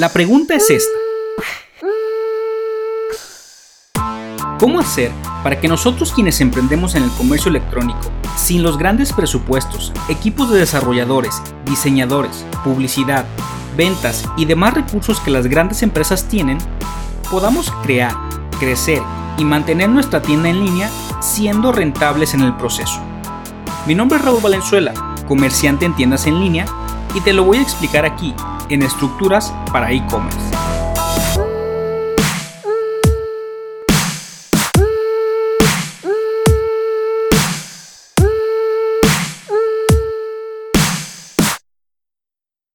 La pregunta es esta. ¿Cómo hacer para que nosotros quienes emprendemos en el comercio electrónico, sin los grandes presupuestos, equipos de desarrolladores, diseñadores, publicidad, ventas y demás recursos que las grandes empresas tienen, podamos crear, crecer y mantener nuestra tienda en línea siendo rentables en el proceso? Mi nombre es Raúl Valenzuela, comerciante en tiendas en línea, y te lo voy a explicar aquí, en estructuras para e-commerce.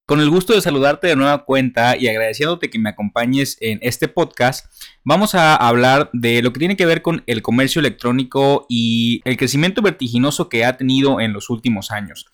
Con el gusto de saludarte de nueva cuenta y agradeciéndote que me acompañes en este podcast, vamos a hablar de lo que tiene que ver con el comercio electrónico y el crecimiento vertiginoso que ha tenido en los últimos años.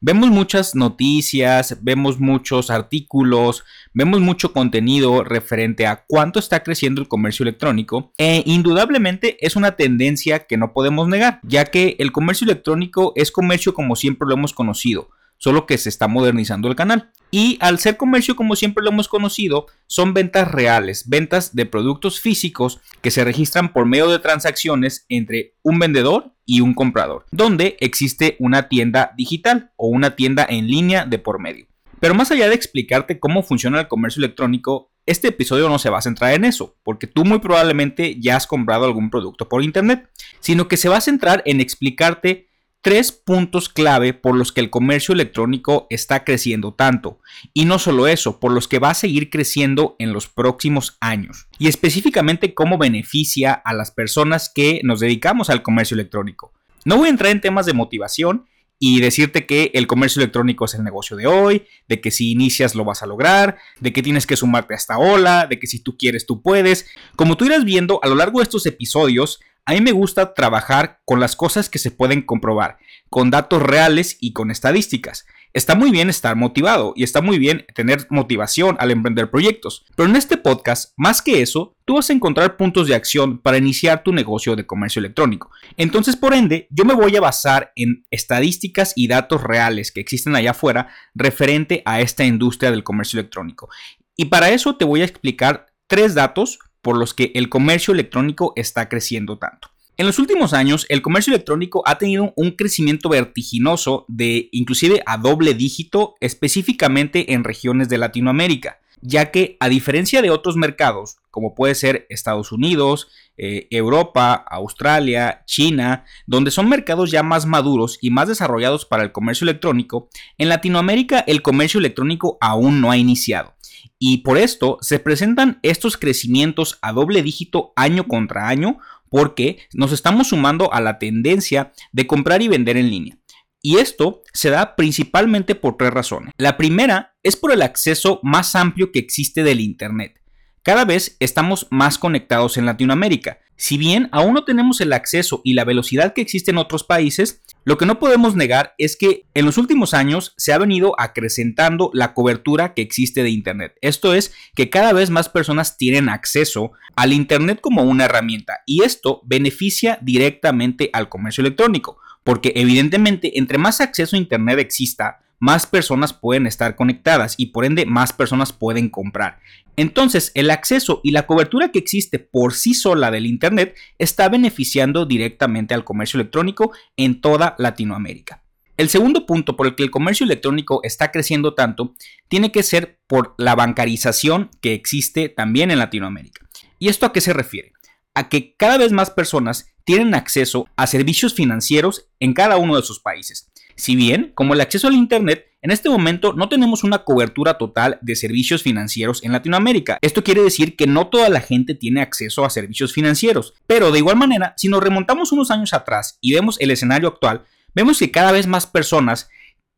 Vemos muchas noticias, vemos muchos artículos, vemos mucho contenido referente a cuánto está creciendo el comercio electrónico e indudablemente es una tendencia que no podemos negar, ya que el comercio electrónico es comercio como siempre lo hemos conocido solo que se está modernizando el canal. Y al ser comercio como siempre lo hemos conocido, son ventas reales, ventas de productos físicos que se registran por medio de transacciones entre un vendedor y un comprador, donde existe una tienda digital o una tienda en línea de por medio. Pero más allá de explicarte cómo funciona el comercio electrónico, este episodio no se va a centrar en eso, porque tú muy probablemente ya has comprado algún producto por internet, sino que se va a centrar en explicarte tres puntos clave por los que el comercio electrónico está creciendo tanto. Y no solo eso, por los que va a seguir creciendo en los próximos años. Y específicamente cómo beneficia a las personas que nos dedicamos al comercio electrónico. No voy a entrar en temas de motivación y decirte que el comercio electrónico es el negocio de hoy, de que si inicias lo vas a lograr, de que tienes que sumarte a esta ola, de que si tú quieres tú puedes. Como tú irás viendo a lo largo de estos episodios, a mí me gusta trabajar con las cosas que se pueden comprobar, con datos reales y con estadísticas. Está muy bien estar motivado y está muy bien tener motivación al emprender proyectos, pero en este podcast, más que eso, tú vas a encontrar puntos de acción para iniciar tu negocio de comercio electrónico. Entonces, por ende, yo me voy a basar en estadísticas y datos reales que existen allá afuera referente a esta industria del comercio electrónico. Y para eso te voy a explicar tres datos por los que el comercio electrónico está creciendo tanto. En los últimos años, el comercio electrónico ha tenido un crecimiento vertiginoso de inclusive a doble dígito, específicamente en regiones de Latinoamérica, ya que a diferencia de otros mercados, como puede ser Estados Unidos, eh, Europa, Australia, China, donde son mercados ya más maduros y más desarrollados para el comercio electrónico, en Latinoamérica el comercio electrónico aún no ha iniciado. Y por esto se presentan estos crecimientos a doble dígito año contra año porque nos estamos sumando a la tendencia de comprar y vender en línea. Y esto se da principalmente por tres razones. La primera es por el acceso más amplio que existe del Internet. Cada vez estamos más conectados en Latinoamérica. Si bien aún no tenemos el acceso y la velocidad que existe en otros países, lo que no podemos negar es que en los últimos años se ha venido acrecentando la cobertura que existe de Internet. Esto es que cada vez más personas tienen acceso al Internet como una herramienta y esto beneficia directamente al comercio electrónico, porque evidentemente entre más acceso a Internet exista, más personas pueden estar conectadas y por ende más personas pueden comprar. Entonces, el acceso y la cobertura que existe por sí sola del Internet está beneficiando directamente al comercio electrónico en toda Latinoamérica. El segundo punto por el que el comercio electrónico está creciendo tanto tiene que ser por la bancarización que existe también en Latinoamérica. ¿Y esto a qué se refiere? A que cada vez más personas tienen acceso a servicios financieros en cada uno de sus países. Si bien, como el acceso al Internet, en este momento no tenemos una cobertura total de servicios financieros en Latinoamérica. Esto quiere decir que no toda la gente tiene acceso a servicios financieros. Pero de igual manera, si nos remontamos unos años atrás y vemos el escenario actual, vemos que cada vez más personas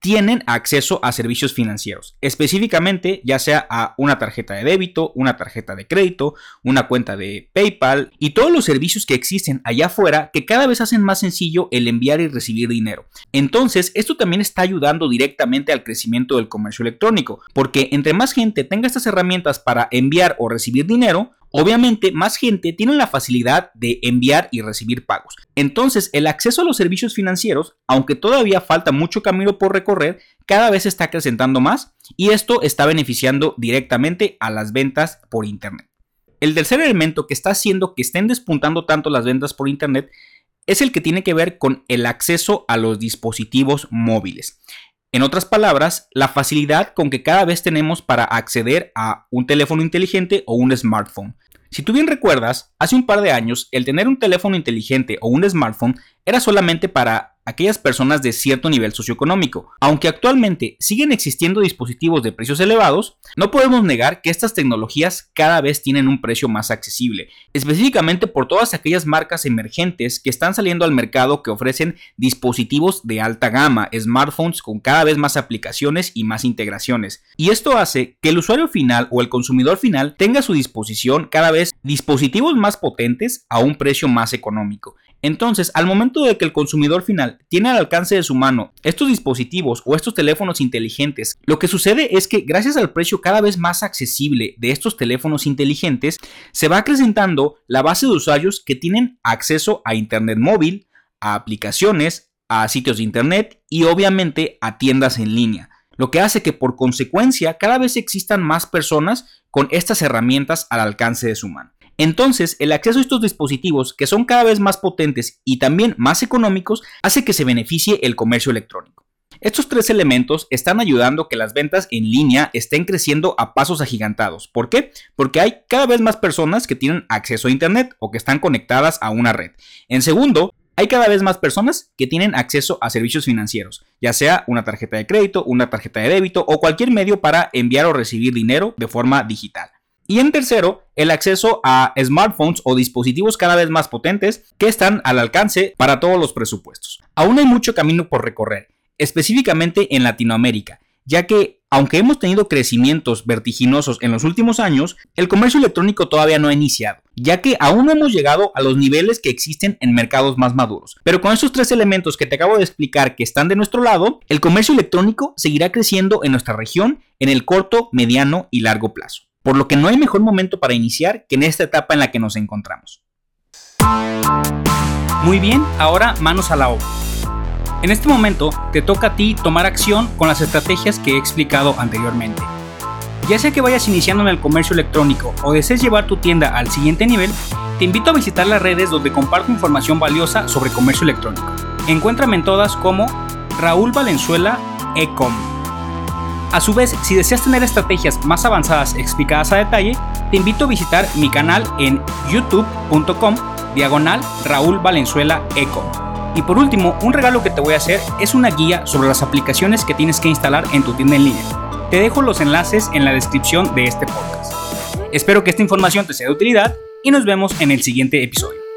tienen acceso a servicios financieros, específicamente ya sea a una tarjeta de débito, una tarjeta de crédito, una cuenta de PayPal y todos los servicios que existen allá afuera que cada vez hacen más sencillo el enviar y recibir dinero. Entonces, esto también está ayudando directamente al crecimiento del comercio electrónico, porque entre más gente tenga estas herramientas para enviar o recibir dinero, Obviamente, más gente tiene la facilidad de enviar y recibir pagos. Entonces, el acceso a los servicios financieros, aunque todavía falta mucho camino por recorrer, cada vez está acrecentando más y esto está beneficiando directamente a las ventas por Internet. El tercer elemento que está haciendo que estén despuntando tanto las ventas por Internet es el que tiene que ver con el acceso a los dispositivos móviles. En otras palabras, la facilidad con que cada vez tenemos para acceder a un teléfono inteligente o un smartphone. Si tú bien recuerdas, hace un par de años el tener un teléfono inteligente o un smartphone era solamente para aquellas personas de cierto nivel socioeconómico. Aunque actualmente siguen existiendo dispositivos de precios elevados, no podemos negar que estas tecnologías cada vez tienen un precio más accesible, específicamente por todas aquellas marcas emergentes que están saliendo al mercado que ofrecen dispositivos de alta gama, smartphones con cada vez más aplicaciones y más integraciones. Y esto hace que el usuario final o el consumidor final tenga a su disposición cada vez dispositivos más potentes a un precio más económico. Entonces, al momento de que el consumidor final tiene al alcance de su mano estos dispositivos o estos teléfonos inteligentes, lo que sucede es que gracias al precio cada vez más accesible de estos teléfonos inteligentes, se va acrecentando la base de usuarios que tienen acceso a Internet móvil, a aplicaciones, a sitios de Internet y obviamente a tiendas en línea, lo que hace que por consecuencia cada vez existan más personas con estas herramientas al alcance de su mano. Entonces, el acceso a estos dispositivos, que son cada vez más potentes y también más económicos, hace que se beneficie el comercio electrónico. Estos tres elementos están ayudando a que las ventas en línea estén creciendo a pasos agigantados. ¿Por qué? Porque hay cada vez más personas que tienen acceso a Internet o que están conectadas a una red. En segundo, hay cada vez más personas que tienen acceso a servicios financieros, ya sea una tarjeta de crédito, una tarjeta de débito o cualquier medio para enviar o recibir dinero de forma digital. Y en tercero, el acceso a smartphones o dispositivos cada vez más potentes que están al alcance para todos los presupuestos. Aún hay mucho camino por recorrer, específicamente en Latinoamérica, ya que aunque hemos tenido crecimientos vertiginosos en los últimos años, el comercio electrónico todavía no ha iniciado, ya que aún no hemos llegado a los niveles que existen en mercados más maduros. Pero con estos tres elementos que te acabo de explicar que están de nuestro lado, el comercio electrónico seguirá creciendo en nuestra región en el corto, mediano y largo plazo por lo que no hay mejor momento para iniciar que en esta etapa en la que nos encontramos. Muy bien, ahora manos a la obra. En este momento te toca a ti tomar acción con las estrategias que he explicado anteriormente. Ya sea que vayas iniciando en el comercio electrónico o desees llevar tu tienda al siguiente nivel, te invito a visitar las redes donde comparto información valiosa sobre comercio electrónico. Encuéntrame en todas como Raúl Valenzuela Ecom. A su vez, si deseas tener estrategias más avanzadas explicadas a detalle, te invito a visitar mi canal en youtube.com diagonal Raúl Valenzuela Eco. Y por último, un regalo que te voy a hacer es una guía sobre las aplicaciones que tienes que instalar en tu tienda en línea. Te dejo los enlaces en la descripción de este podcast. Espero que esta información te sea de utilidad y nos vemos en el siguiente episodio.